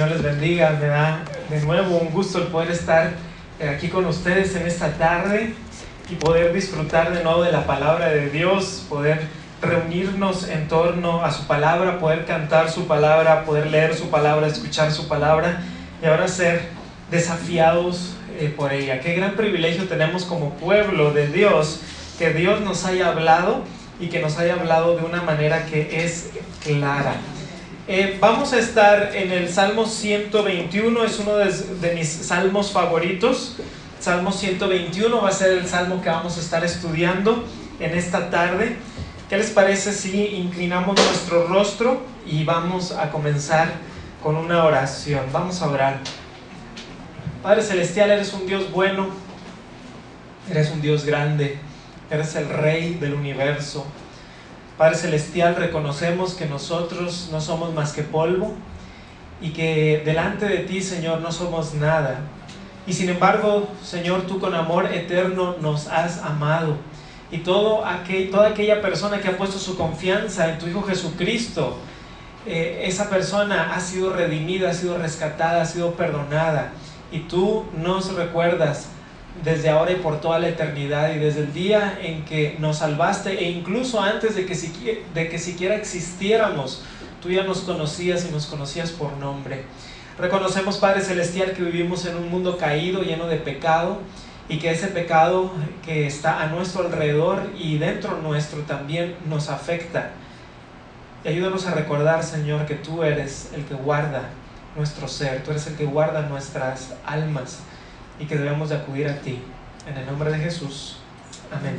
Señor les bendiga. Me da de nuevo un gusto el poder estar eh, aquí con ustedes en esta tarde y poder disfrutar de nuevo de la palabra de Dios, poder reunirnos en torno a su palabra, poder cantar su palabra, poder leer su palabra, escuchar su palabra y ahora ser desafiados eh, por ella. Qué gran privilegio tenemos como pueblo de Dios que Dios nos haya hablado y que nos haya hablado de una manera que es clara. Eh, vamos a estar en el Salmo 121, es uno de, mis salmos favoritos. Salmo 121 va a ser el salmo que vamos a estar estudiando en esta tarde. ¿Qué les parece si inclinamos nuestro rostro y vamos a comenzar con una oración? Vamos a orar. Padre Celestial, eres un Dios bueno, eres un Dios grande, eres el Rey del universo. Padre Celestial, reconocemos que nosotros no somos más que polvo y que delante de ti, Señor, no somos nada. Y sin embargo, Señor, tú con amor eterno nos has amado. Y todo aquel, toda aquella persona que ha puesto su confianza en tu Hijo Jesucristo, eh, esa persona ha sido redimida, ha sido rescatada, ha sido perdonada. Y tú nos recuerdas desde ahora y por toda la eternidad y desde el día en que nos salvaste e incluso antes de que, siquiera, de que siquiera existiéramos, tú ya nos conocías y nos conocías por nombre. Reconocemos, Padre Celestial, que vivimos en un mundo caído, lleno de pecado, y que ese pecado que está a nuestro alrededor y dentro nuestro también nos afecta. Ayúdanos a recordar, Señor, que tú eres el que guarda nuestro ser, tú eres el que guarda nuestras almas y que debemos de acudir a ti. En el nombre de Jesús. Amén.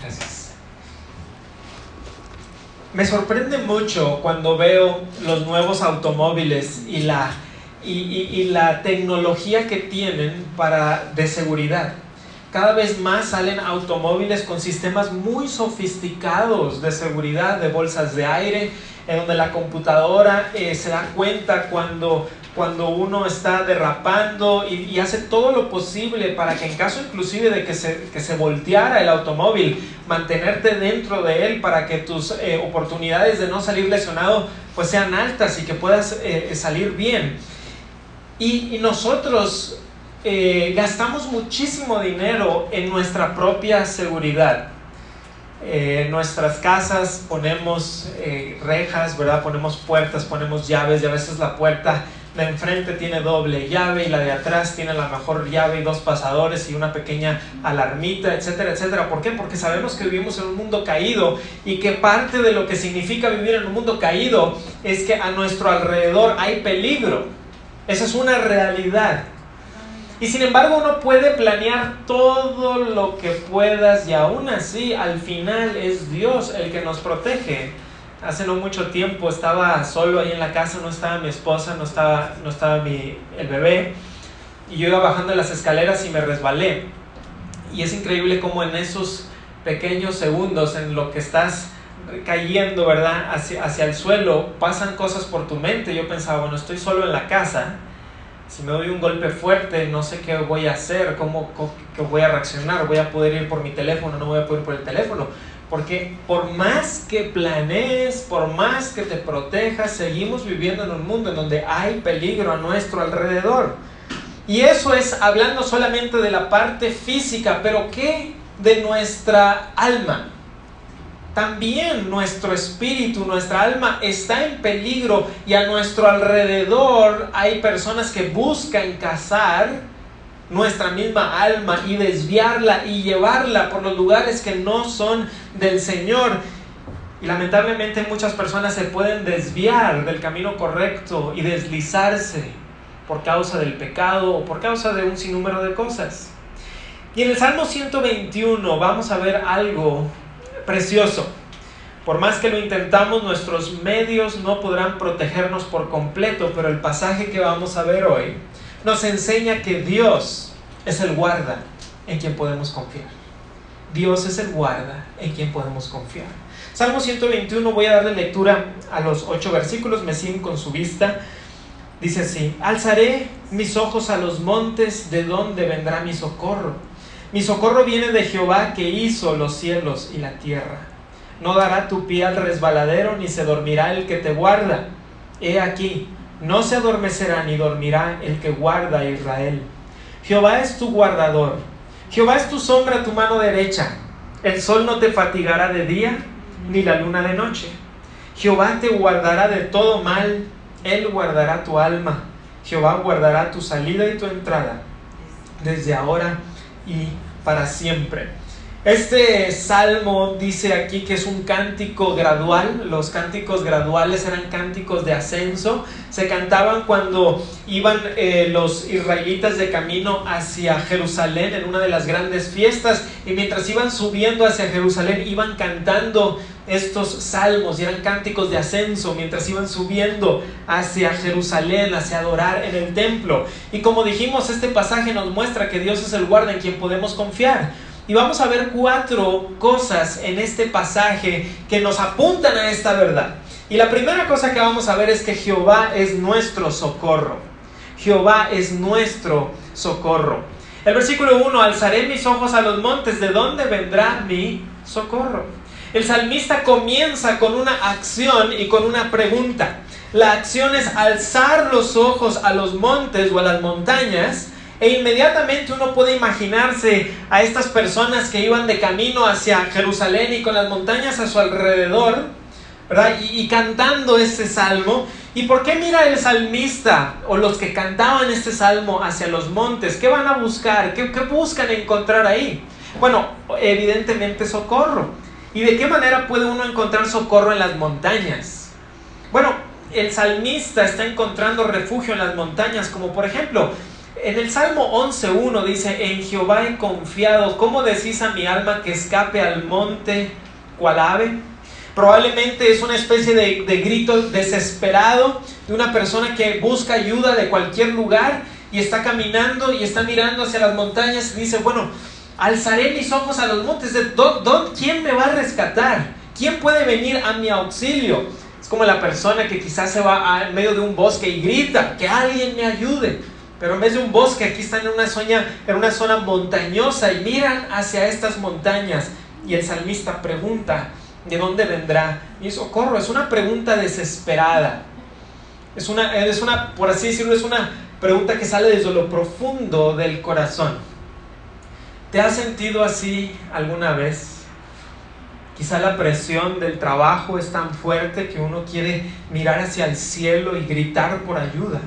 Gracias. Me sorprende mucho cuando veo los nuevos automóviles y la, y, la tecnología que tienen para, de seguridad. Cada vez más salen automóviles con sistemas muy sofisticados de seguridad, de bolsas de aire, en donde la computadora eh, se da cuenta cuando cuando uno está derrapando y, hace todo lo posible para que en caso inclusive de que se, que se volteara el automóvil, mantenerte dentro de él para que tus eh, oportunidades de no salir lesionado pues sean altas y que puedas eh, salir bien. Y, nosotros eh, gastamos muchísimo dinero en nuestra propia seguridad. En nuestras casas ponemos rejas, ¿verdad? Ponemos puertas, ponemos llaves y a veces la puerta la enfrente tiene doble llave y la de atrás tiene la mejor llave y dos pasadores y una pequeña alarmita, etcétera, etcétera. ¿Por qué? Porque sabemos que vivimos en un mundo caído y que parte de lo que significa vivir en un mundo caído es que a nuestro alrededor hay peligro. Esa es una realidad. Y sin embargo uno puede planear todo lo que puedas y aún así al final es Dios el que nos protege hace no mucho tiempo estaba solo ahí en la casa, no estaba mi esposa, no estaba, no estaba el bebé, y yo iba bajando las escaleras y me resbalé. Y es increíble cómo en esos pequeños segundos en lo que estás cayendo, ¿verdad? Hacia, hacia el suelo, pasan cosas por tu mente. Yo pensaba, bueno, estoy solo en la casa. Si me doy un golpe fuerte, no sé qué voy a hacer, cómo, cómo voy a reaccionar. Voy a poder ir por mi teléfono, no voy a poder ir por el teléfono porque por más que planees, por más que te protejas, seguimos viviendo en un mundo en donde hay peligro a nuestro alrededor. Y eso es hablando solamente de la parte física, pero ¿qué de nuestra alma? También nuestro espíritu, nuestra alma está en peligro y a nuestro alrededor hay personas que buscan cazar nuestra misma alma y desviarla y llevarla por los lugares que no son del Señor. Y lamentablemente muchas personas se pueden desviar del camino correcto y deslizarse por causa del pecado o por causa de un sinnúmero de cosas. Y en el Salmo 121 vamos a ver algo precioso. Por más que lo intentamos, nuestros medios no podrán protegernos por completo, pero el pasaje que vamos a ver hoy nos enseña que Dios es el guarda en quien podemos confiar. Dios es el guarda en quien podemos confiar. Salmo 121, voy a darle lectura a los ocho versículos, me siguen con su vista. Dice así, alzaré mis ojos a los montes, de donde vendrá mi socorro. Mi socorro viene de Jehová que hizo los cielos y la tierra. No dará tu pie al resbaladero, ni se dormirá el que te guarda. He aquí, No se adormecerá ni dormirá el que guarda a Israel. Jehová es tu guardador. Jehová es tu sombra, tu mano derecha. El sol no te fatigará de día, ni la luna de noche. Jehová te guardará de todo mal. Él guardará tu alma. Jehová guardará tu salida y tu entrada, desde ahora y para siempre. Este salmo dice aquí que es un cántico gradual. Los cánticos graduales eran cánticos de ascenso. Se cantaban cuando iban eh, los israelitas de camino hacia Jerusalén en una de las grandes fiestas. Y mientras iban subiendo hacia Jerusalén, iban cantando estos salmos y eran cánticos de ascenso mientras iban subiendo hacia Jerusalén, hacia adorar en el templo. Y como dijimos, este pasaje nos muestra que Dios es el guarda en quien podemos confiar. Y vamos a ver cuatro cosas en este pasaje que nos apuntan a esta verdad. Y la primera cosa que vamos a ver es que Jehová es nuestro socorro. Jehová es nuestro socorro. El versículo 1, alzaré mis ojos a los montes, ¿de dónde vendrá mi socorro? El salmista comienza con una acción y con una pregunta. La acción es alzar los ojos a los montes o a las montañas e inmediatamente uno puede imaginarse a estas personas que iban de camino hacia Jerusalén y con las montañas a su alrededor, ¿verdad? Y, cantando este salmo. ¿Y por qué mira el salmista o los que cantaban este salmo hacia los montes? ¿Qué van a buscar? ¿Qué, qué buscan encontrar ahí? Bueno, evidentemente socorro. ¿Y de qué manera puede uno encontrar socorro en las montañas? Bueno, el salmista está encontrando refugio en las montañas, como por ejemplo, en el Salmo 11.1 dice, en Jehová he confiado, ¿cómo decís a mi alma que escape al monte cual ave? Probablemente es una especie de, de grito desesperado de una persona que busca ayuda de cualquier lugar y está caminando y está mirando hacia las montañas y dice, bueno, alzaré mis ojos a los montes, de, quién me va a rescatar? ¿Quién puede venir a mi auxilio? Es como la persona que quizás se va a medio de un bosque y grita, que alguien me ayude. Pero en vez de un bosque, aquí están en una, zona, en una zona montañosa y miran hacia estas montañas. Y el salmista pregunta, ¿de dónde vendrá mi socorro? Es una pregunta desesperada. Es una, es una, por así decirlo, es una pregunta que sale desde lo profundo del corazón. ¿Te has sentido así alguna vez? Quizá la presión del trabajo es tan fuerte que uno quiere mirar hacia el cielo y gritar por ayuda.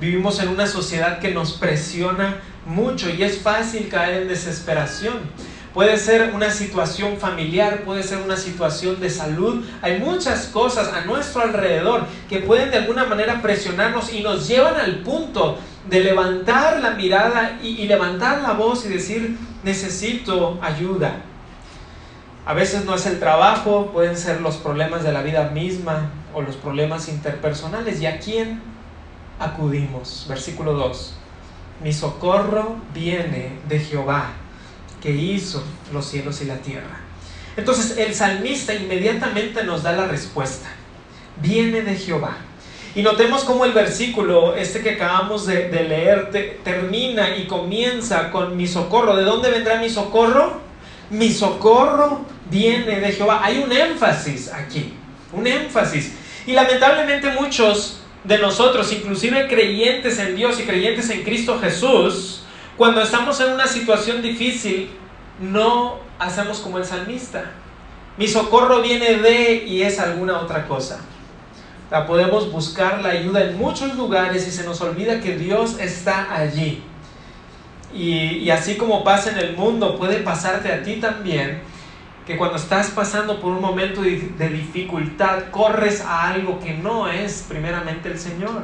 Vivimos en una sociedad que nos presiona mucho y es fácil caer en desesperación. Puede ser una situación familiar, puede ser una situación de salud. Hay muchas cosas a nuestro alrededor que pueden de alguna manera presionarnos y nos llevan al punto de levantar la mirada y, levantar la voz y decir, necesito ayuda. A veces no es el trabajo, pueden ser los problemas de la vida misma o los problemas interpersonales. ¿Y a quién acudimos. Versículo 2. Mi socorro viene de Jehová, que hizo los cielos y la tierra. Entonces el salmista inmediatamente nos da la respuesta. Viene de Jehová. Y notemos cómo el versículo, este que acabamos de, leer, termina y comienza con mi socorro. ¿De dónde vendrá mi socorro? Mi socorro viene de Jehová. Hay un énfasis aquí, un énfasis. Y lamentablemente muchos de nosotros, inclusive creyentes en Dios y creyentes en Cristo Jesús, cuando estamos en una situación difícil, no hacemos como el salmista. Mi socorro viene de y es alguna otra cosa. La podemos buscar la ayuda en muchos lugares y se nos olvida que Dios está allí. Y, y así como pasa en el mundo, puede pasarte a ti también que cuando estás pasando por un momento de dificultad, corres a algo que no es primeramente el Señor.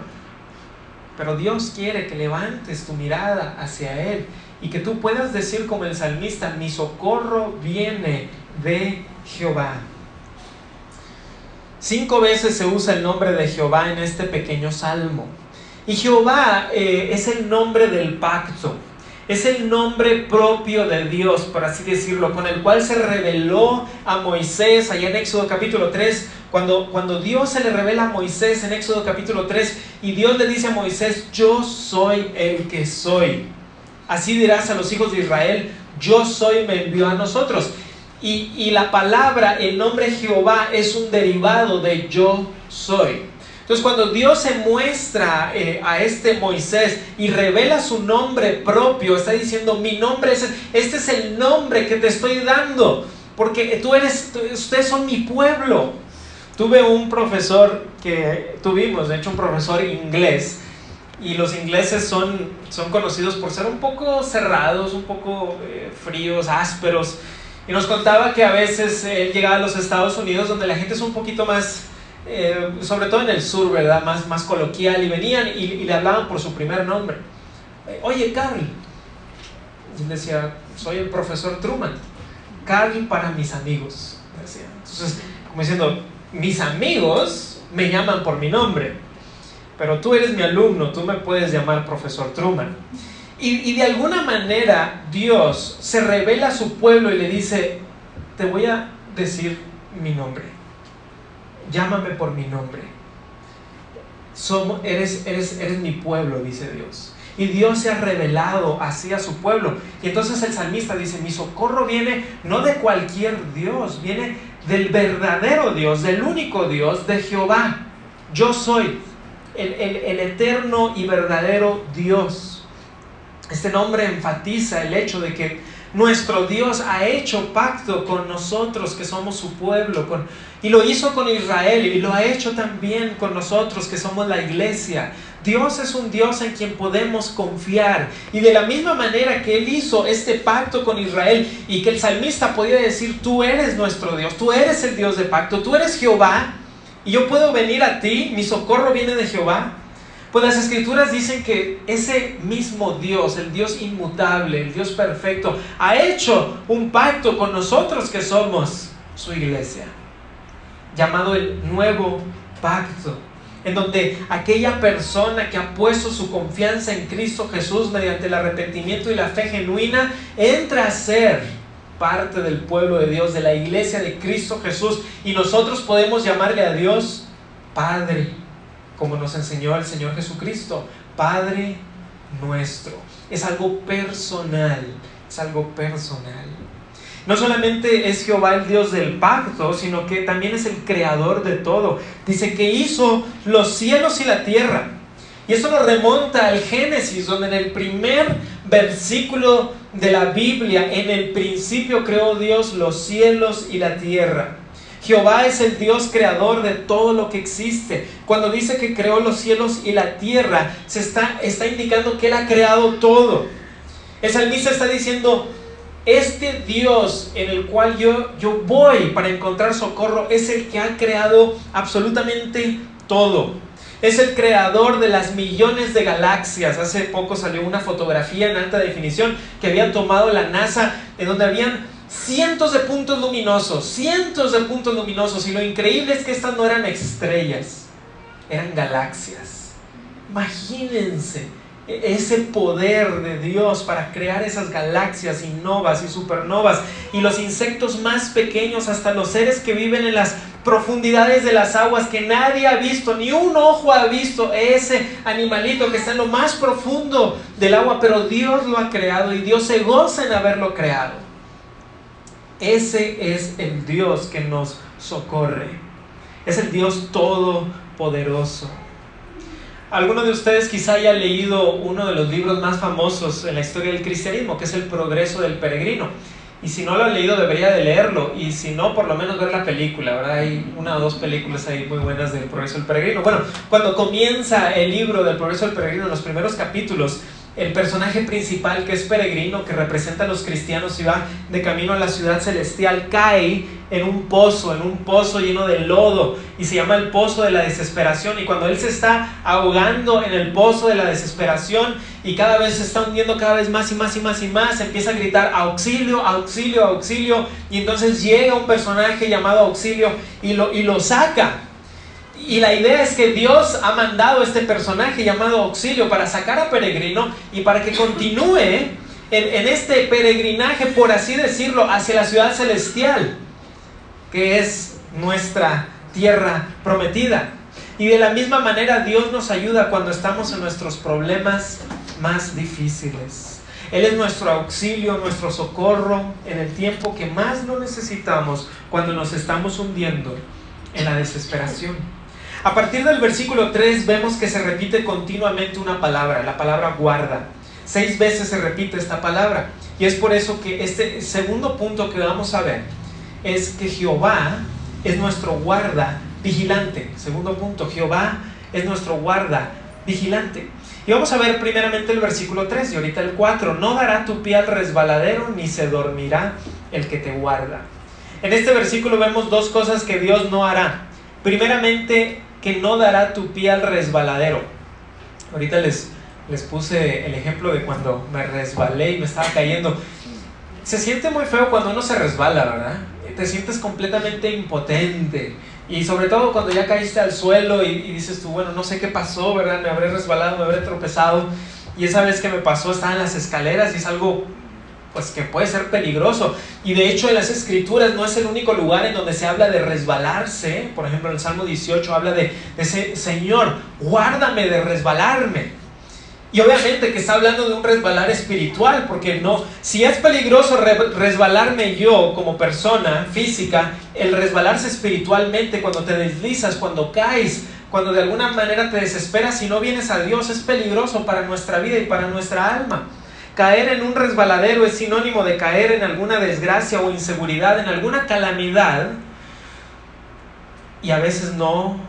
Pero Dios quiere que levantes tu mirada hacia Él y que tú puedas decir como el salmista, mi socorro viene de Jehová. Cinco veces se usa el nombre de Jehová en este pequeño salmo. Y Jehová eh, es el nombre del pacto es el nombre propio de Dios, por así decirlo, con el cual se reveló a Moisés allá en Éxodo capítulo 3, cuando, cuando Dios se le revela a Moisés en Éxodo capítulo 3 y Dios le dice a Moisés, yo soy el que soy. Así dirás a los hijos de Israel, yo soy, me envió a nosotros. Y, la palabra, el nombre Jehová es un derivado de yo soy. Entonces cuando Dios se muestra eh, a este Moisés y revela su nombre propio, está diciendo, mi nombre es, este es el nombre que te estoy dando, porque tú eres, ustedes son mi pueblo. Tuve un profesor que tuvimos, de hecho un profesor inglés, y los ingleses son, son conocidos por ser un poco cerrados, un poco eh, fríos, ásperos. Y nos contaba que a veces él llegaba a los Estados Unidos donde la gente es un poquito más, eh, sobre todo en el sur, ¿verdad? Más, más coloquial. Y venían y, le hablaban por su primer nombre. Eh, Oye, Carl. Y él decía, soy el profesor Truman. Carl para mis amigos. Decía. Entonces, como diciendo, mis amigos me llaman por mi nombre pero tú eres mi alumno, tú me puedes llamar profesor Truman. Y, de alguna manera Dios se revela a su pueblo y le dice, te voy a decir mi nombre, llámame por mi nombre. Somos, eres, eres, eres mi pueblo, dice Dios. Y Dios se ha revelado así a su pueblo. Y entonces el salmista dice, mi socorro viene no de cualquier Dios, viene del verdadero Dios, del único Dios, de Jehová. Yo soy el, eterno y verdadero Dios. Este nombre enfatiza el hecho de que nuestro Dios ha hecho pacto con nosotros que somos su pueblo, con, y lo hizo con Israel y lo ha hecho también con nosotros que somos la iglesia. Dios es un Dios en quien podemos confiar. Y de la misma manera que Él hizo este pacto con Israel y que el salmista podía decir, tú eres nuestro Dios, tú eres el Dios de pacto, tú eres Jehová, y yo puedo venir a ti, mi socorro viene de Jehová. Pues las escrituras dicen que ese mismo Dios, el Dios inmutable, el Dios perfecto, ha hecho un pacto con nosotros que somos su iglesia, llamado el nuevo pacto, en donde aquella persona que ha puesto su confianza en Cristo Jesús mediante el arrepentimiento y la fe genuina, entra a ser parte del pueblo de Dios, de la iglesia de Cristo Jesús. Y nosotros podemos llamarle a Dios Padre, como nos enseñó el Señor Jesucristo, Padre nuestro. Es algo personal, es algo personal. No solamente es Jehová el Dios del pacto, sino que también es el creador de todo. Dice que hizo los cielos y la tierra. Y eso nos remonta al Génesis, donde en el primer versículo de la Biblia, en el principio creó Dios los cielos y la tierra. Jehová es el Dios creador de todo lo que existe. Cuando dice que creó los cielos y la tierra, se está, está indicando que Él ha creado todo. El salmista está diciendo, este Dios en el cual yo, yo voy para encontrar socorro es el que ha creado absolutamente todo. Es el creador de las millones de galaxias. Hace poco salió una fotografía en alta definición que había tomado la NASA en donde habían cientos de puntos luminosos, cientos de puntos luminosos. Y lo increíble es que estas no eran estrellas, eran galaxias. Imagínense ese poder de Dios para crear esas galaxias y novas y supernovas y los insectos más pequeños hasta los seres que viven en las profundidades de las aguas que nadie ha visto, ni un ojo ha visto ese animalito que está en lo más profundo del agua, pero Dios lo ha creado y Dios se goza en haberlo creado. Ese es el Dios que nos socorre. Es el Dios todopoderoso. Alguno de ustedes quizá haya leído uno de los libros más famosos en la historia del cristianismo, que es El progreso del peregrino. Y si no lo ha leído, debería de leerlo. Y si no, por lo menos ver la película, ¿verdad? Hay una o dos películas ahí muy buenas del Progreso del Peregrino. Bueno, cuando comienza el libro del Progreso del Peregrino, en los primeros capítulos, el personaje principal, que es peregrino, que representa a los cristianos y va de camino a la ciudad celestial, cae en un pozo, en un pozo lleno de lodo, y se llama el pozo de la desesperación. Y cuando él se está ahogando en el pozo de la desesperación y cada vez se está hundiendo cada vez más y más y más y más, empieza a gritar auxilio, auxilio, auxilio, y entonces llega un personaje llamado auxilio y lo, y lo saca y la idea es que Dios ha mandado este personaje llamado Auxilio para sacar a Peregrino y para que continúe en, en, este peregrinaje, por así decirlo, hacia la ciudad celestial, que es nuestra tierra prometida. Y de la misma manera Dios nos ayuda cuando estamos en nuestros problemas más difíciles. Él es nuestro auxilio, nuestro socorro en el tiempo que más lo necesitamos, cuando nos estamos hundiendo en la desesperación. A partir del versículo 3 vemos que se repite continuamente una palabra, la palabra guarda. Seis veces se repite esta palabra. Y es por eso que este segundo punto que vamos a ver es que Jehová es nuestro guarda vigilante. Segundo punto, Jehová es nuestro guarda vigilante. Y vamos a ver primeramente el versículo 3 y ahorita el 4. No dará tu pie al resbaladero ni se dormirá el que te guarda. En este versículo vemos dos cosas que Dios no hará. Primeramente, que no dará tu pie al resbaladero. Ahorita les, les puse el ejemplo de cuando me resbalé y me estaba cayendo. Se siente muy feo cuando uno se resbala, ¿verdad? Te sientes completamente impotente. Y sobre todo cuando ya caíste al suelo y, y dices tú, bueno, no sé qué pasó, ¿verdad? Me habré resbalado, me habré tropezado. Y esa vez que me pasó estaba en las escaleras y es algo pues que puede ser peligroso. Y de hecho en las escrituras no es el único lugar en donde se habla de resbalarse. Por ejemplo, en el Salmo 18 habla de, ese Señor, guárdame de resbalarme. Y obviamente que está hablando de un resbalar espiritual, porque no, si es peligroso resbalarme yo como persona física, el resbalarse espiritualmente cuando te deslizas, cuando caes, cuando de alguna manera te desesperas y no vienes a Dios, es peligroso para nuestra vida y para nuestra alma. Caer en un resbaladero es sinónimo de caer en alguna desgracia o inseguridad, en alguna calamidad. Y a veces no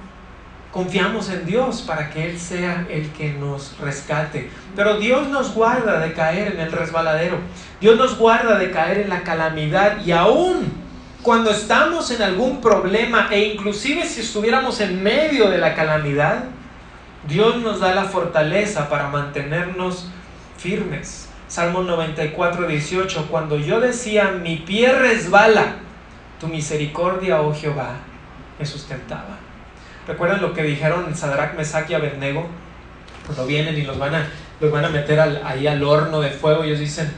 confiamos en Dios para que Él sea el que nos rescate. Pero Dios nos guarda de caer en el resbaladero. Dios nos guarda de caer en la calamidad. Y aún cuando estamos en algún problema e inclusive si estuviéramos en medio de la calamidad, Dios nos da la fortaleza para mantenernos firmes. Salmo 94, 18, cuando yo decía, mi pie resbala, tu misericordia, oh Jehová, me sustentaba. ¿Recuerdan lo que dijeron Sadrach, Mesach y Abednego? Cuando vienen y los van a, los van a meter ahí al horno de fuego, ellos dicen,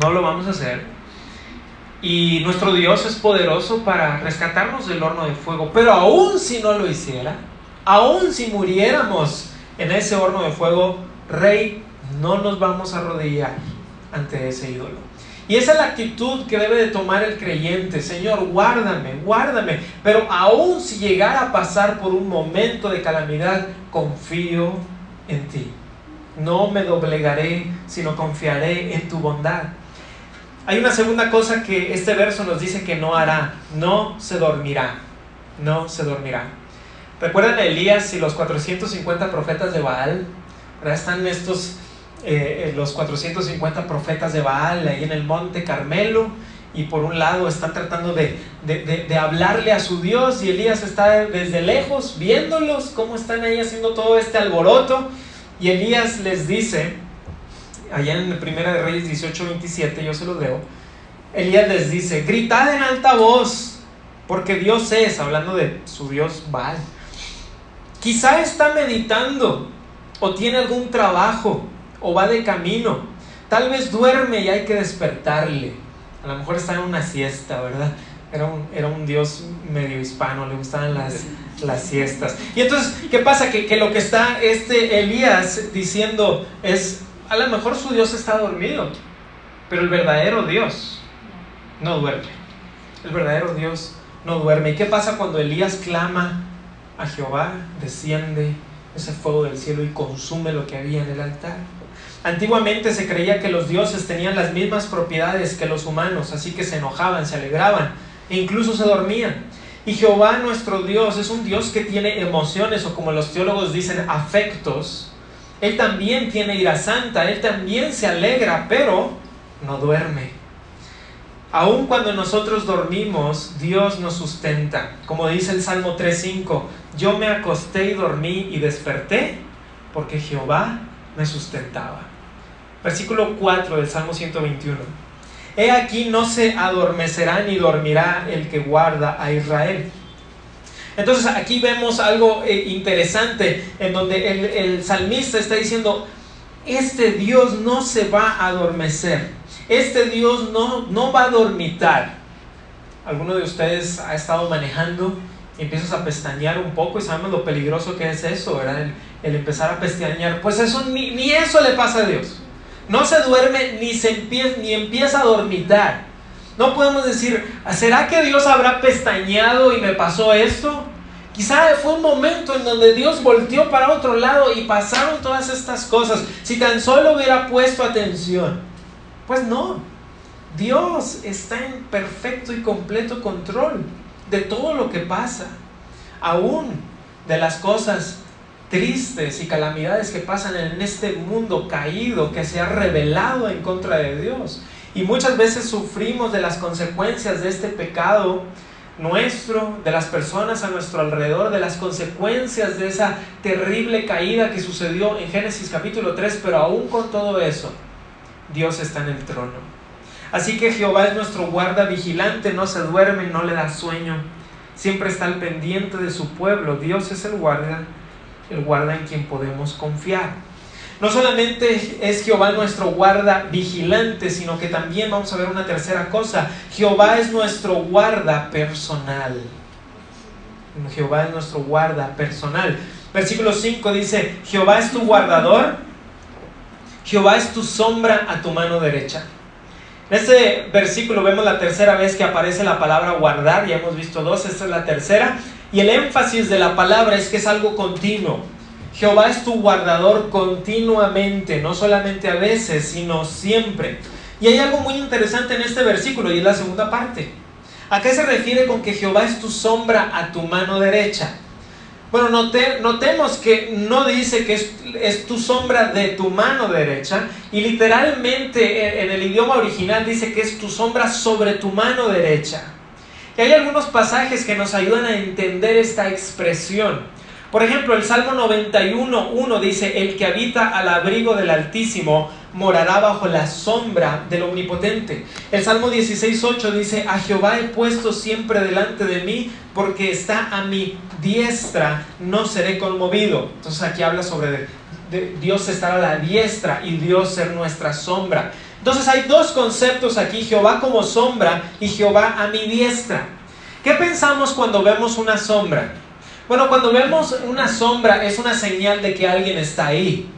no lo vamos a hacer. Y nuestro Dios es poderoso para rescatarnos del horno de fuego, pero aún si no lo hiciera, aún si muriéramos en ese horno de fuego, Rey, no nos vamos a arrodillar ante ese ídolo. Y esa es la actitud que debe de tomar el creyente. Señor, guárdame, guárdame. Pero aún si llegara a pasar por un momento de calamidad, confío en ti. No me doblegaré, sino confiaré en tu bondad. Hay una segunda cosa que este verso nos dice que no hará. No se dormirá. No se dormirá. ¿Recuerdan a Elías y los 450 profetas de Baal? Están estos eh, los 450 profetas de Baal ahí en el monte Carmelo y por un lado están tratando de, de, hablarle a su Dios y Elías está desde lejos viéndolos, cómo están ahí haciendo todo este alboroto y Elías les dice, allá en Primera de Reyes 18, 27, yo se los leo, Elías les dice, gritad en alta voz, porque Dios es, hablando de su Dios Baal, quizá está meditando o tiene algún trabajo o va de camino. Tal vez duerme y hay que despertarle. A lo mejor está en una siesta, ¿verdad? Era un, era un dios medio hispano, le gustaban las, las siestas. Y entonces, ¿qué pasa? Que, que lo que está este Elías diciendo es, a lo mejor su Dios está dormido, pero el verdadero Dios no duerme. El verdadero Dios no duerme. ¿Y qué pasa cuando Elías clama a Jehová? Desciende ese fuego del cielo y consume lo que había en el altar. Antiguamente se creía que los dioses tenían las mismas propiedades que los humanos, así que se enojaban, se alegraban e incluso se dormían. Y Jehová nuestro Dios es un Dios que tiene emociones o como los teólogos dicen afectos. Él también tiene ira santa, Él también se alegra, pero no duerme. Aun cuando nosotros dormimos, Dios nos sustenta. Como dice el Salmo 3.5, yo me acosté y dormí y desperté porque Jehová me sustentaba. Versículo 4 del Salmo 121. He aquí no se adormecerá ni dormirá el que guarda a Israel. Entonces aquí vemos algo eh, interesante en donde el, el salmista está diciendo, este Dios no se va a adormecer, este Dios no, no va a dormitar. ¿Alguno de ustedes ha estado manejando y empiezas a pestañear un poco y sabemos lo peligroso que es eso, ¿verdad? El, empezar a pestañear. Pues eso ni, ni eso le pasa a Dios. No se duerme ni, se empieza, ni empieza a dormitar. No podemos decir, ¿será que Dios habrá pestañeado y me pasó esto? Quizá fue un momento en donde Dios volteó para otro lado y pasaron todas estas cosas. Si tan solo hubiera puesto atención. Pues no. Dios está en perfecto y completo control de todo lo que pasa. Aún de las cosas tristes y calamidades que pasan en este mundo caído que se ha revelado en contra de Dios. Y muchas veces sufrimos de las consecuencias de este pecado nuestro, de las personas a nuestro alrededor, de las consecuencias de esa terrible caída que sucedió en Génesis capítulo 3, pero aún con todo eso, Dios está en el trono. Así que Jehová es nuestro guarda vigilante, no se duerme, no le da sueño, siempre está al pendiente de su pueblo. Dios es el guarda, el guarda en quien podemos confiar. No solamente es Jehová nuestro guarda vigilante, sino que también vamos a ver una tercera cosa. Jehová es nuestro guarda personal. Jehová es nuestro guarda personal. Versículo 5 dice, Jehová es tu guardador, Jehová es tu sombra a tu mano derecha. En este versículo vemos la tercera vez que aparece la palabra guardar, ya hemos visto dos, esta es la tercera, y el énfasis de la palabra es que es algo continuo. Jehová es tu guardador continuamente, no solamente a veces, sino siempre. Y hay algo muy interesante en este versículo y es la segunda parte. ¿A qué se refiere con que Jehová es tu sombra a tu mano derecha? Bueno, notemos que no dice que es, tu sombra de tu mano derecha y literalmente en, en el idioma original dice que es tu sombra sobre tu mano derecha. Y hay algunos pasajes que nos ayudan a entender esta expresión. Por ejemplo, el Salmo 91.1 dice, el que habita al abrigo del Altísimo morará bajo la sombra del Omnipotente. El Salmo 16.8 dice, a Jehová he puesto siempre delante de mí, porque está a mi diestra, no seré conmovido. Entonces aquí habla sobre Dios estar a la diestra y Dios ser nuestra sombra. Entonces hay dos conceptos aquí, Jehová como sombra y Jehová a mi diestra. ¿Qué pensamos cuando vemos una sombra? Bueno, cuando vemos una sombra es una señal de que alguien está ahí.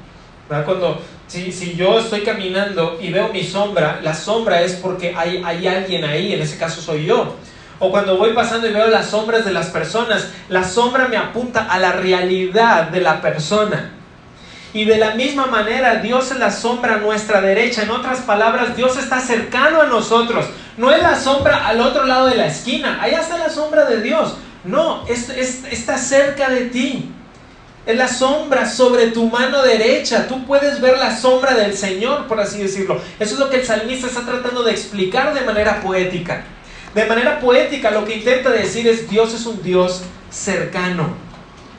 Cuando, si, si, yo estoy caminando y veo mi sombra, la sombra es porque hay, hay alguien ahí, en ese caso soy yo. O cuando voy pasando y veo las sombras de las personas, la sombra me apunta a la realidad de la persona. Y de la misma manera, Dios es la sombra a nuestra derecha. En otras palabras, Dios está cercano a nosotros. No es la sombra al otro lado de la esquina. Allá está la sombra de Dios. No, está cerca de ti. Es la sombra sobre tu mano derecha. Tú puedes ver la sombra del Señor, por así decirlo. Eso es lo que el salmista está tratando de explicar de manera poética. De manera poética lo que intenta decir es Dios es un Dios cercano.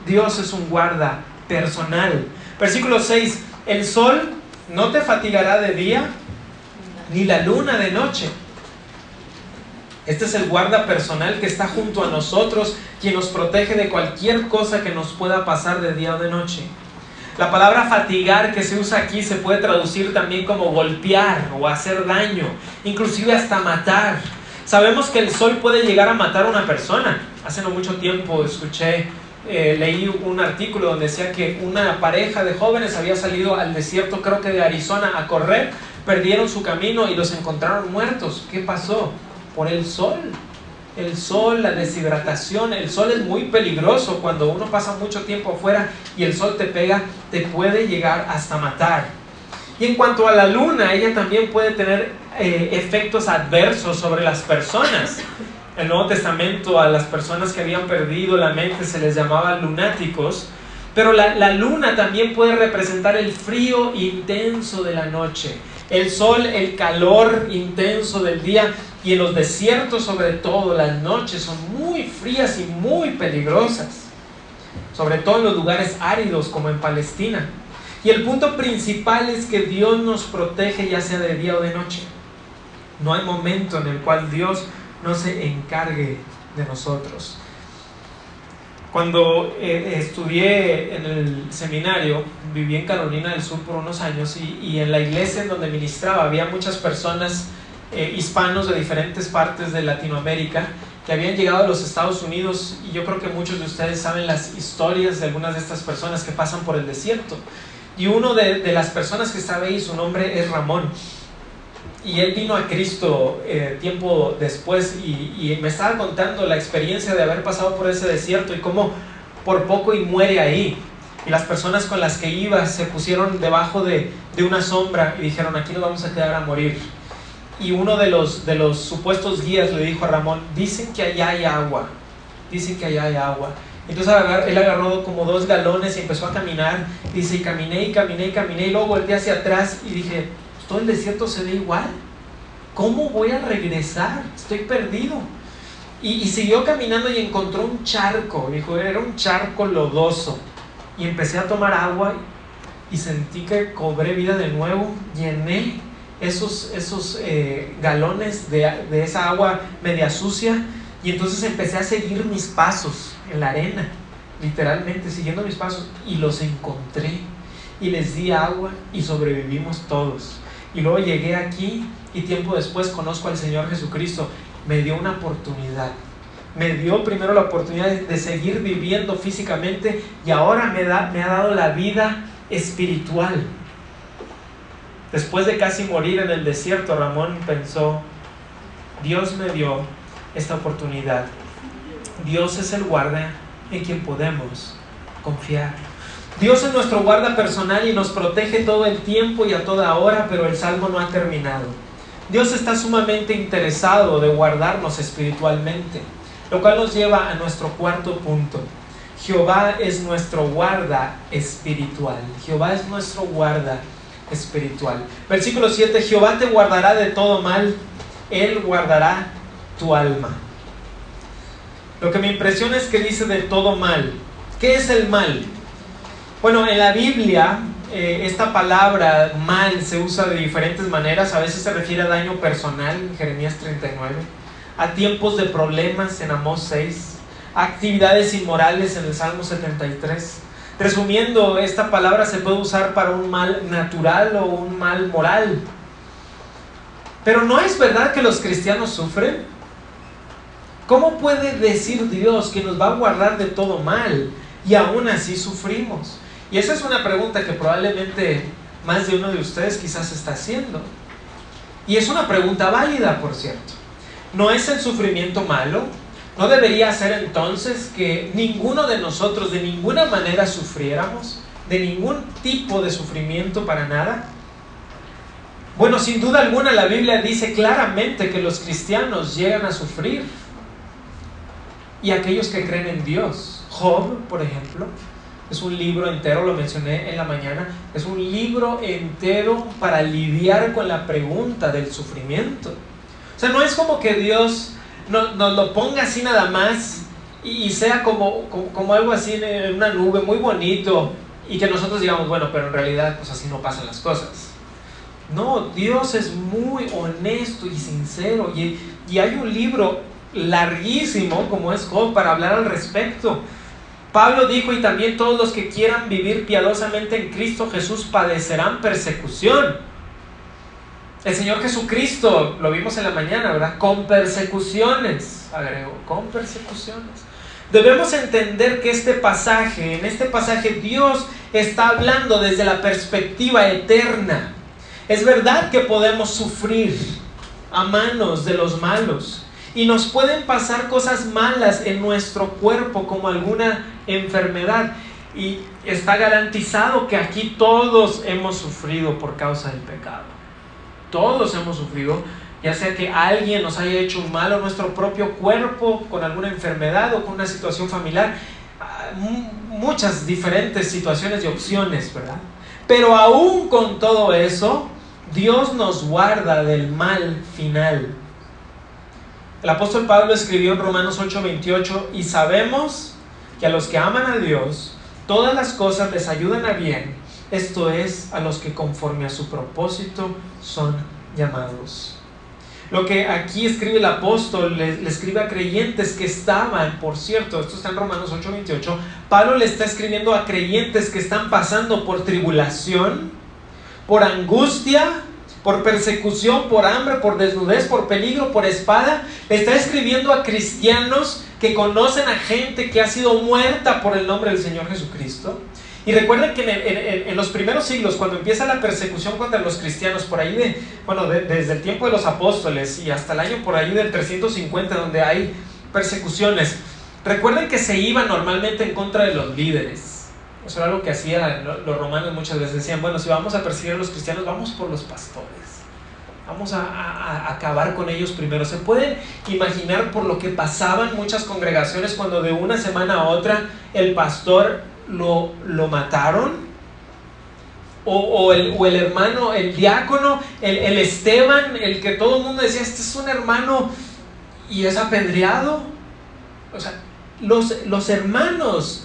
Dios es un guarda personal. Versículo 6. El sol no te fatigará de día, ni la luna de noche. Este es el guarda personal que está junto a nosotros, quien nos protege de cualquier cosa que nos pueda pasar de día o de noche. La palabra fatigar que se usa aquí se puede traducir también como golpear o hacer daño, inclusive hasta matar. Sabemos que el sol puede llegar a matar a una persona. Hace no mucho tiempo escuché, eh, leí un artículo donde decía que una pareja de jóvenes había salido al desierto, creo que de Arizona, a correr, perdieron su camino y los encontraron muertos. ¿Qué pasó? por el sol. El sol, la deshidratación, el sol es muy peligroso cuando uno pasa mucho tiempo afuera y el sol te pega, te puede llegar hasta matar. Y en cuanto a la luna, ella también puede tener eh, efectos adversos sobre las personas. El Nuevo Testamento a las personas que habían perdido la mente se les llamaba lunáticos, pero la, la luna también puede representar el frío intenso de la noche, el sol, el calor intenso del día y en los desiertos sobre todo las noches son muy frías y muy peligrosas, sobre todo en los lugares áridos como en Palestina. Y el punto principal es que Dios nos protege ya sea de día o de noche. No hay momento en el cual Dios no se encargue de nosotros. Cuando eh, estudié en el seminario, viví en Carolina del Sur por unos años y, en la iglesia en donde ministraba había muchas personas eh, hispanos de diferentes partes de Latinoamérica que habían llegado a los Estados Unidos y yo creo que muchos de ustedes saben las historias de algunas de estas personas que pasan por el desierto. Y uno de, de las personas que estaba ahí, su nombre es Ramón. Y él vino a Cristo eh, tiempo después y, me estaba contando la experiencia de haber pasado por ese desierto y cómo por poco y muere ahí. Y las personas con las que iba se pusieron debajo de, de una sombra y dijeron, aquí nos vamos a quedar a morir. Y uno de los, de los supuestos guías le dijo a Ramón, dicen que allá hay agua, dicen que allá hay agua. Entonces él agarró como dos galones y empezó a caminar. Dice, y caminé y caminé y caminé y luego volteé hacia atrás y dije, todo el desierto se ve igual. ¿Cómo voy a regresar? Estoy perdido. Y, siguió caminando y encontró un charco. Dijo, era un charco lodoso. Y empecé a tomar agua y sentí que cobré vida de nuevo. Llené esos, esos eh, galones de, de esa agua media sucia. Y entonces empecé a seguir mis pasos en la arena, literalmente siguiendo mis pasos. Y los encontré. Y les di agua y sobrevivimos todos. Y luego llegué aquí y tiempo después conozco al Señor Jesucristo. Me dio una oportunidad. Me dio primero la oportunidad de seguir viviendo físicamente y ahora me, da, me ha dado la vida espiritual. Después de casi morir en el desierto, Ramón pensó, Dios me dio esta oportunidad. Dios es el guarda en quien podemos confiar. Dios es nuestro guarda personal y nos protege todo el tiempo y a toda hora, pero el salmo no ha terminado. Dios está sumamente interesado de guardarnos espiritualmente, lo cual nos lleva a nuestro cuarto punto. Jehová es nuestro guarda espiritual. Jehová es nuestro guarda espiritual. Versículo 7, Jehová te guardará de todo mal, Él guardará tu alma. Lo que me impresiona es que dice de todo mal. ¿Qué es el mal? Bueno, en la Biblia eh, esta palabra mal se usa de diferentes maneras. A veces se refiere a daño personal en Jeremías 39, a tiempos de problemas en Amós 6, a actividades inmorales en el Salmo 73. Resumiendo, esta palabra se puede usar para un mal natural o un mal moral. Pero no es verdad que los cristianos sufren. ¿Cómo puede decir Dios que nos va a guardar de todo mal y aún así sufrimos? Y esa es una pregunta que probablemente más de uno de ustedes quizás está haciendo. Y es una pregunta válida, por cierto. ¿No es el sufrimiento malo? ¿No debería ser entonces que ninguno de nosotros de ninguna manera sufriéramos? ¿De ningún tipo de sufrimiento para nada? Bueno, sin duda alguna la Biblia dice claramente que los cristianos llegan a sufrir. Y aquellos que creen en Dios. Job, por ejemplo, es un libro entero, lo mencioné en la mañana, es un libro entero para lidiar con la pregunta del sufrimiento. O sea, no es como que Dios nos, lo ponga así nada más y, sea como, como, algo así en una nube muy bonito y que nosotros digamos, bueno, pero en realidad pues así no pasan las cosas. No, Dios es muy honesto y sincero y, y hay un libro larguísimo como es Job para hablar al respecto. Pablo dijo, y también todos los que quieran vivir piadosamente en Cristo Jesús padecerán persecución. El Señor Jesucristo, lo vimos en la mañana, ¿verdad? Con persecuciones, agregó, con persecuciones. Debemos entender que este pasaje, en este pasaje Dios está hablando desde la perspectiva eterna. Es verdad que podemos sufrir a manos de los malos, y nos pueden pasar cosas malas en nuestro cuerpo como alguna enfermedad. Y está garantizado que aquí todos hemos sufrido por causa del pecado. Todos hemos sufrido, ya sea que alguien nos haya hecho mal a nuestro propio cuerpo con alguna enfermedad o con una situación familiar. Ah, muchas diferentes situaciones y opciones, ¿verdad? Pero aún con todo eso, Dios nos guarda del mal final el apóstol Pablo escribió en Romanos 8:28, y sabemos que a los que aman a Dios, todas las cosas les ayudan a bien, esto es, a los que conforme a su propósito son llamados. Lo que aquí escribe el apóstol, le, escribe a creyentes que estaban, por cierto, esto está en Romanos 8:28, Pablo le está escribiendo a creyentes que están pasando por tribulación, por angustia, por persecución, por hambre, por desnudez, por peligro, por espada. está escribiendo a cristianos que conocen a gente que ha sido muerta por el nombre del Señor Jesucristo. Y recuerden que en, los primeros siglos, cuando empieza la persecución contra los cristianos, por ahí de, bueno, desde el tiempo de los apóstoles y hasta el año por ahí del 350, donde hay persecuciones, recuerden que se iban normalmente en contra de los líderes. Eso era lo que hacían los romanos muchas veces. Decían, bueno, si vamos a perseguir a los cristianos, vamos por los pastores. Vamos a, acabar con ellos primero. ¿Se pueden imaginar por lo que pasaban muchas congregaciones cuando de una semana a otra el pastor lo, lo mataron? O, el, o, el, hermano, el diácono, el, el, Esteban, el que todo el mundo decía, este es un hermano y es apedreado. O sea, los, los hermanos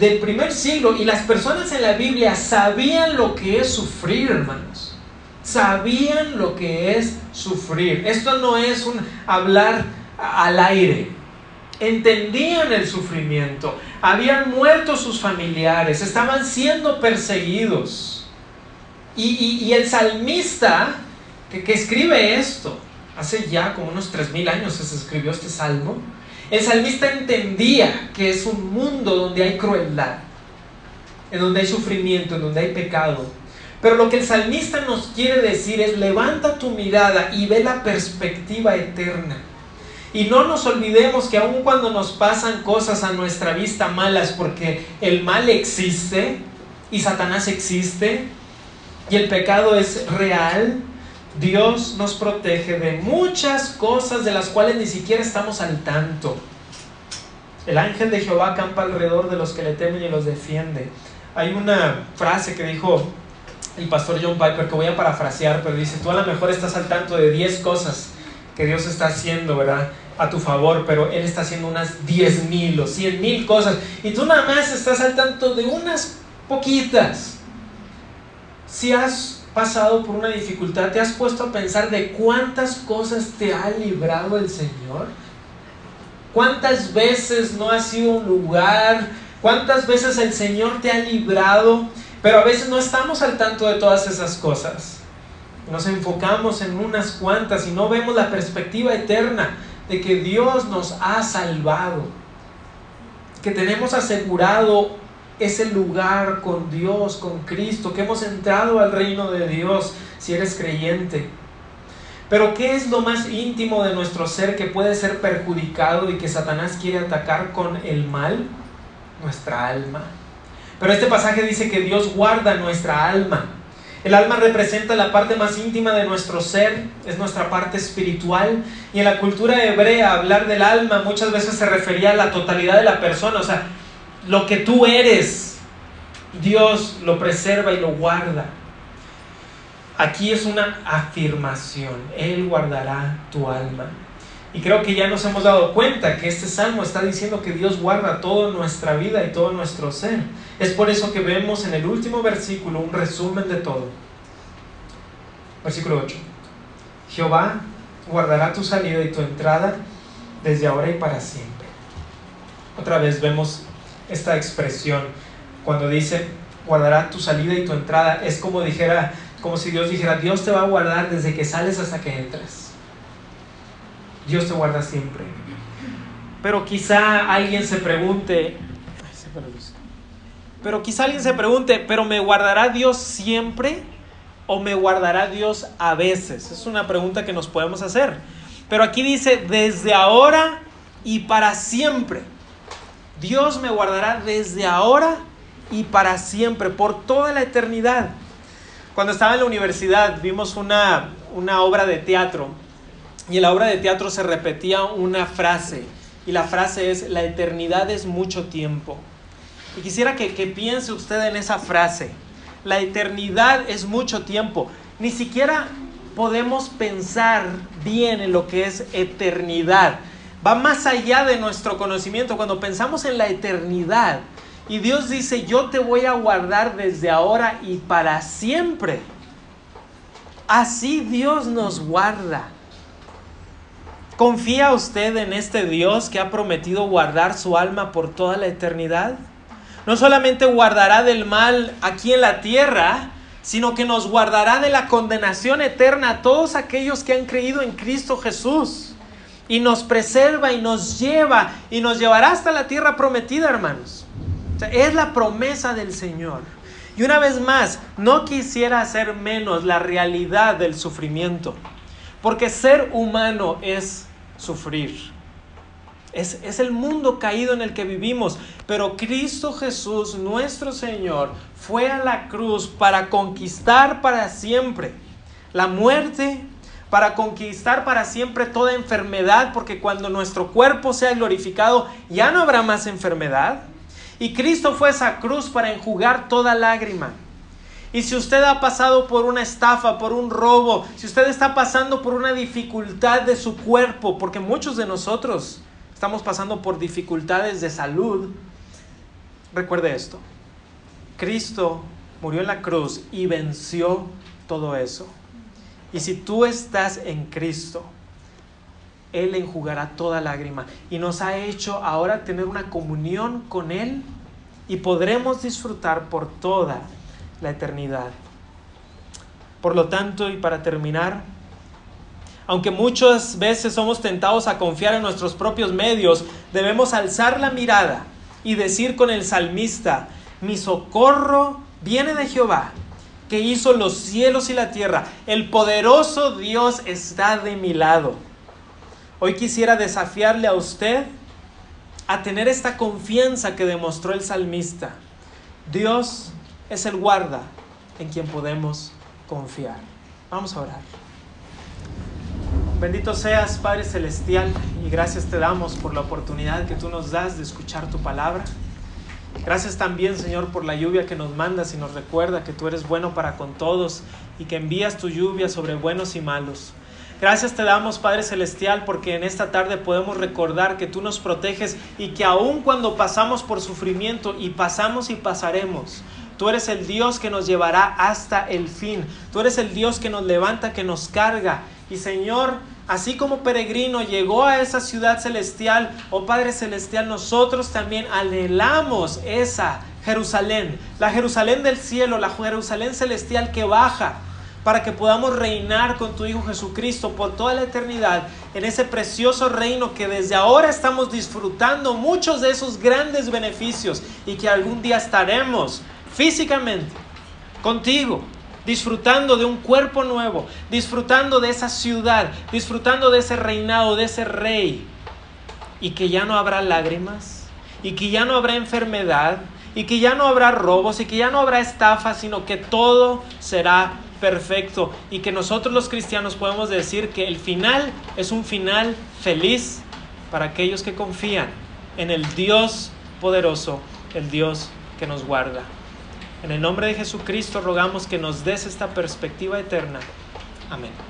del primer siglo y las personas en la Biblia sabían lo que es sufrir, hermanos sabían lo que es sufrir. Esto no es un hablar al aire. Entendían el sufrimiento. Habían muerto sus familiares. Estaban siendo perseguidos. Y, el salmista que, que, escribe esto, hace ya como unos 3.000 años se escribió este salmo, el salmista entendía que es un mundo donde hay crueldad, en donde hay sufrimiento, en donde hay pecado, pero lo que el salmista nos quiere decir es, levanta tu mirada y ve la perspectiva eterna. Y no nos olvidemos que aun cuando nos pasan cosas a nuestra vista malas, porque el mal existe y Satanás existe y el pecado es real, Dios nos protege de muchas cosas de las cuales ni siquiera estamos al tanto. El ángel de Jehová campa alrededor de los que le temen y los defiende. Hay una frase que dijo el pastor John Piper, que voy a parafrasear, pero dice, tú a lo mejor estás al tanto de 10 cosas que Dios está haciendo, ¿verdad? A tu favor, pero Él está haciendo unas 10 mil o 100 mil cosas. Y tú nada más estás al tanto de unas poquitas. Si has pasado por una dificultad, ¿te has puesto a pensar de cuántas cosas te ha librado el Señor? ¿Cuántas veces no ha sido un lugar? ¿Cuántas veces el Señor te ha librado? Pero a veces no estamos al tanto de todas esas cosas. Nos enfocamos en unas cuantas y no vemos la perspectiva eterna de que Dios nos ha salvado. Que tenemos asegurado ese lugar con Dios, con Cristo, que hemos entrado al reino de Dios si eres creyente. Pero ¿qué es lo más íntimo de nuestro ser que puede ser perjudicado y que Satanás quiere atacar con el mal? Nuestra alma. Pero este pasaje dice que Dios guarda nuestra alma. El alma representa la parte más íntima de nuestro ser, es nuestra parte espiritual. Y en la cultura hebrea hablar del alma muchas veces se refería a la totalidad de la persona, o sea, lo que tú eres, Dios lo preserva y lo guarda. Aquí es una afirmación, Él guardará tu alma. Y creo que ya nos hemos dado cuenta que este salmo está diciendo que Dios guarda toda nuestra vida y todo nuestro ser. Es por eso que vemos en el último versículo un resumen de todo. Versículo 8. Jehová guardará tu salida y tu entrada desde ahora y para siempre. Otra vez vemos esta expresión cuando dice guardará tu salida y tu entrada. Es como dijera, como si Dios dijera, Dios te va a guardar desde que sales hasta que entras. Dios te guarda siempre. Pero quizá alguien se pregunte, pero quizá alguien se pregunte, ¿pero me guardará Dios siempre o me guardará Dios a veces? Es una pregunta que nos podemos hacer. Pero aquí dice, desde ahora y para siempre. Dios me guardará desde ahora y para siempre, por toda la eternidad. Cuando estaba en la universidad vimos una, una obra de teatro y en la obra de teatro se repetía una frase, y la frase es, la eternidad es mucho tiempo. Y quisiera que, que piense usted en esa frase, la eternidad es mucho tiempo. Ni siquiera podemos pensar bien en lo que es eternidad. Va más allá de nuestro conocimiento. Cuando pensamos en la eternidad y Dios dice, yo te voy a guardar desde ahora y para siempre. Así Dios nos guarda. ¿Confía usted en este Dios que ha prometido guardar su alma por toda la eternidad? No solamente guardará del mal aquí en la tierra, sino que nos guardará de la condenación eterna a todos aquellos que han creído en Cristo Jesús. Y nos preserva y nos lleva y nos llevará hasta la tierra prometida, hermanos. es la promesa del Señor. Y una vez más, no quisiera hacer menos la realidad del sufrimiento, porque ser humano es sufrir. Es, es, el mundo caído en el que vivimos, pero Cristo Jesús, nuestro Señor, fue a la cruz para conquistar para siempre la muerte, para conquistar para siempre toda enfermedad, porque cuando nuestro cuerpo sea glorificado ya no habrá más enfermedad. Y Cristo fue a esa cruz para enjugar toda lágrima. Y si usted ha pasado por una estafa, por un robo, si usted está pasando por una dificultad de su cuerpo, porque muchos de nosotros estamos pasando por dificultades de salud, recuerde esto. Cristo murió en la cruz y venció todo eso. Y si tú estás en Cristo, Él enjugará toda lágrima y nos ha hecho ahora tener una comunión con Él y podremos disfrutar por toda la eternidad. Por lo tanto, y para terminar, aunque muchas veces somos tentados a confiar en nuestros propios medios, debemos alzar la mirada y decir con el salmista, mi socorro viene de Jehová que hizo los cielos y la tierra. El poderoso Dios está de mi lado. Hoy quisiera desafiarle a usted a tener esta confianza que demostró el salmista. Dios es el guarda en quien podemos confiar. Vamos a orar. Bendito seas, Padre Celestial, y gracias te damos por la oportunidad que tú nos das de escuchar tu palabra. Gracias también, Señor, por la lluvia que nos mandas y nos recuerda que tú eres bueno para con todos y que envías tu lluvia sobre buenos y malos. Gracias te damos, Padre Celestial, porque en esta tarde podemos recordar que tú nos proteges y que aun cuando pasamos por sufrimiento y pasamos y pasaremos, tú eres el Dios que nos llevará hasta el fin. Tú eres el Dios que nos levanta, que nos carga. Y Señor, así como peregrino llegó a esa ciudad celestial, oh Padre Celestial, nosotros también anhelamos esa Jerusalén, la Jerusalén del cielo, la Jerusalén celestial que baja para que podamos reinar con tu Hijo Jesucristo por toda la eternidad en ese precioso reino que desde ahora estamos disfrutando muchos de esos grandes beneficios y que algún día estaremos físicamente contigo disfrutando de un cuerpo nuevo, disfrutando de esa ciudad, disfrutando de ese reinado, de ese rey, y que ya no habrá lágrimas, y que ya no habrá enfermedad, y que ya no habrá robos, y que ya no habrá estafa, sino que todo será perfecto, y que nosotros los cristianos podemos decir que el final es un final feliz para aquellos que confían en el Dios poderoso, el Dios que nos guarda. En el nombre de Jesucristo rogamos que nos des esta perspectiva eterna. Amén.